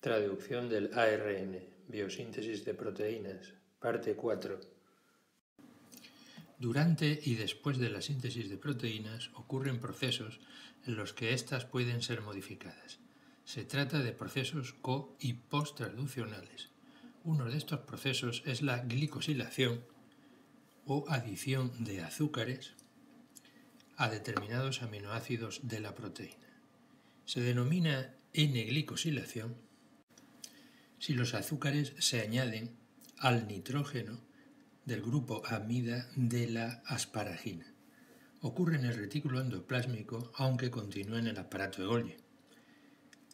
Traducción del ARN, biosíntesis de proteínas, parte 4. Durante y después de la síntesis de proteínas ocurren procesos en los que éstas pueden ser modificadas. Se trata de procesos co- y posttraduccionales. Uno de estos procesos es la glicosilación o adición de azúcares a determinados aminoácidos de la proteína. Se denomina N-glicosilación si los azúcares se añaden al nitrógeno del grupo amida de la asparagina. Ocurre en el retículo endoplásmico aunque continúa en el aparato de Golgi.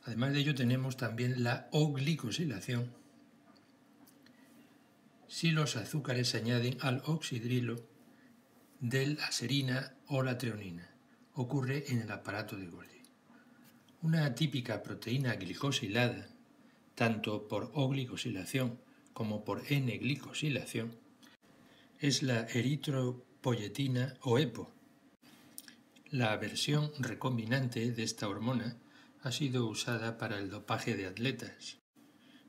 Además de ello tenemos también la O-glicosilación si los azúcares se añaden al oxidrilo de la serina o la treonina. Ocurre en el aparato de Golgi. Una típica proteína glicosilada, tanto por O-glicosilación como por N-glicosilación, es la eritropoyetina o EPO. La versión recombinante de esta hormona ha sido usada para el dopaje de atletas,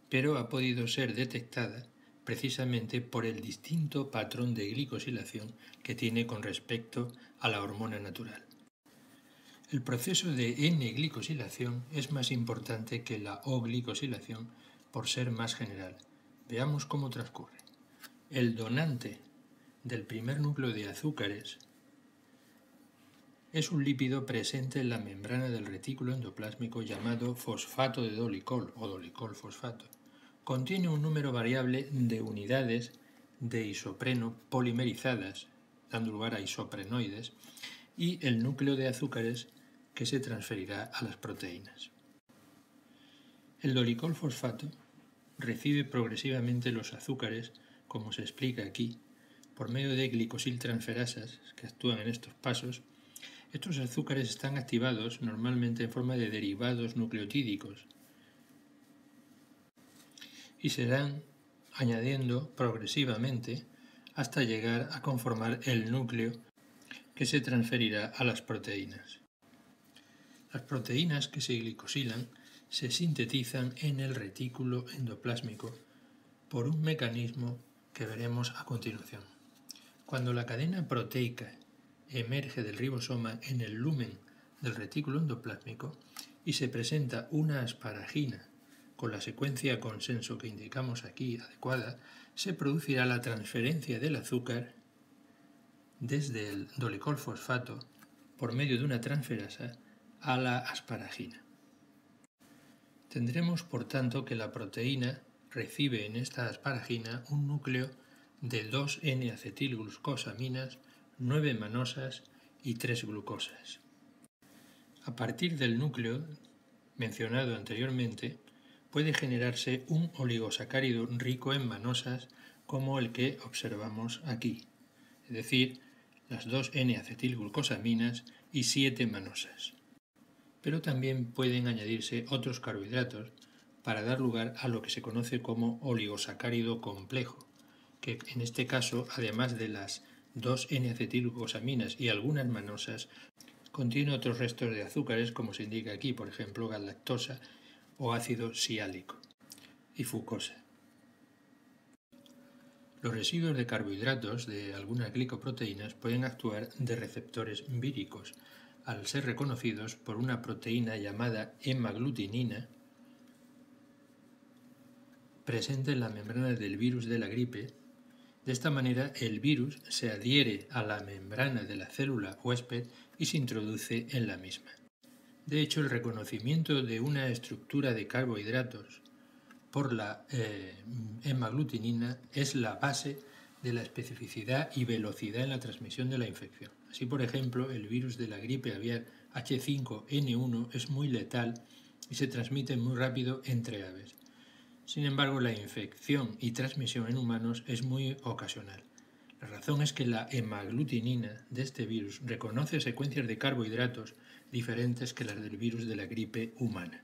pero ha podido ser detectada precisamente por el distinto patrón de glicosilación que tiene con respecto a la hormona natural. El proceso de N-glicosilación es más importante que la O-glicosilación por ser más general. Veamos cómo transcurre. El donante del primer núcleo de azúcares es un lípido presente en la membrana del retículo endoplásmico llamado fosfato de dolicol o dolicol fosfato contiene un número variable de unidades de isopreno polimerizadas, dando lugar a isoprenoides, y el núcleo de azúcares que se transferirá a las proteínas. El dolicol fosfato recibe progresivamente los azúcares, como se explica aquí, por medio de glicosiltransferasas que actúan en estos pasos. Estos azúcares están activados normalmente en forma de derivados nucleotídicos, y se dan añadiendo progresivamente hasta llegar a conformar el núcleo que se transferirá a las proteínas. Las proteínas que se glicosilan se sintetizan en el retículo endoplásmico por un mecanismo que veremos a continuación. Cuando la cadena proteica emerge del ribosoma en el lumen del retículo endoplásmico y se presenta una asparagina con la secuencia consenso que indicamos aquí adecuada, se producirá la transferencia del azúcar desde el dolicol fosfato por medio de una transferasa a la asparagina. Tendremos por tanto que la proteína recibe en esta asparagina un núcleo de 2 N-acetilglucosaminas, 9 manosas y 3 glucosas. A partir del núcleo mencionado anteriormente, puede generarse un oligosacárido rico en manosas como el que observamos aquí, es decir, las 2 N-acetilglucosaminas y 7 manosas. Pero también pueden añadirse otros carbohidratos para dar lugar a lo que se conoce como oligosacárido complejo, que en este caso, además de las 2 N-acetilglucosaminas y algunas manosas, contiene otros restos de azúcares como se indica aquí, por ejemplo, galactosa o ácido siálico y fucosa. Los residuos de carbohidratos de algunas glicoproteínas pueden actuar de receptores víricos al ser reconocidos por una proteína llamada hemaglutinina presente en la membrana del virus de la gripe. De esta manera, el virus se adhiere a la membrana de la célula huésped y se introduce en la misma. De hecho, el reconocimiento de una estructura de carbohidratos por la eh, hemaglutinina es la base de la especificidad y velocidad en la transmisión de la infección. Así, por ejemplo, el virus de la gripe aviar H5N1 es muy letal y se transmite muy rápido entre aves. Sin embargo, la infección y transmisión en humanos es muy ocasional. La razón es que la hemaglutinina de este virus reconoce secuencias de carbohidratos diferentes que las del virus de la gripe humana.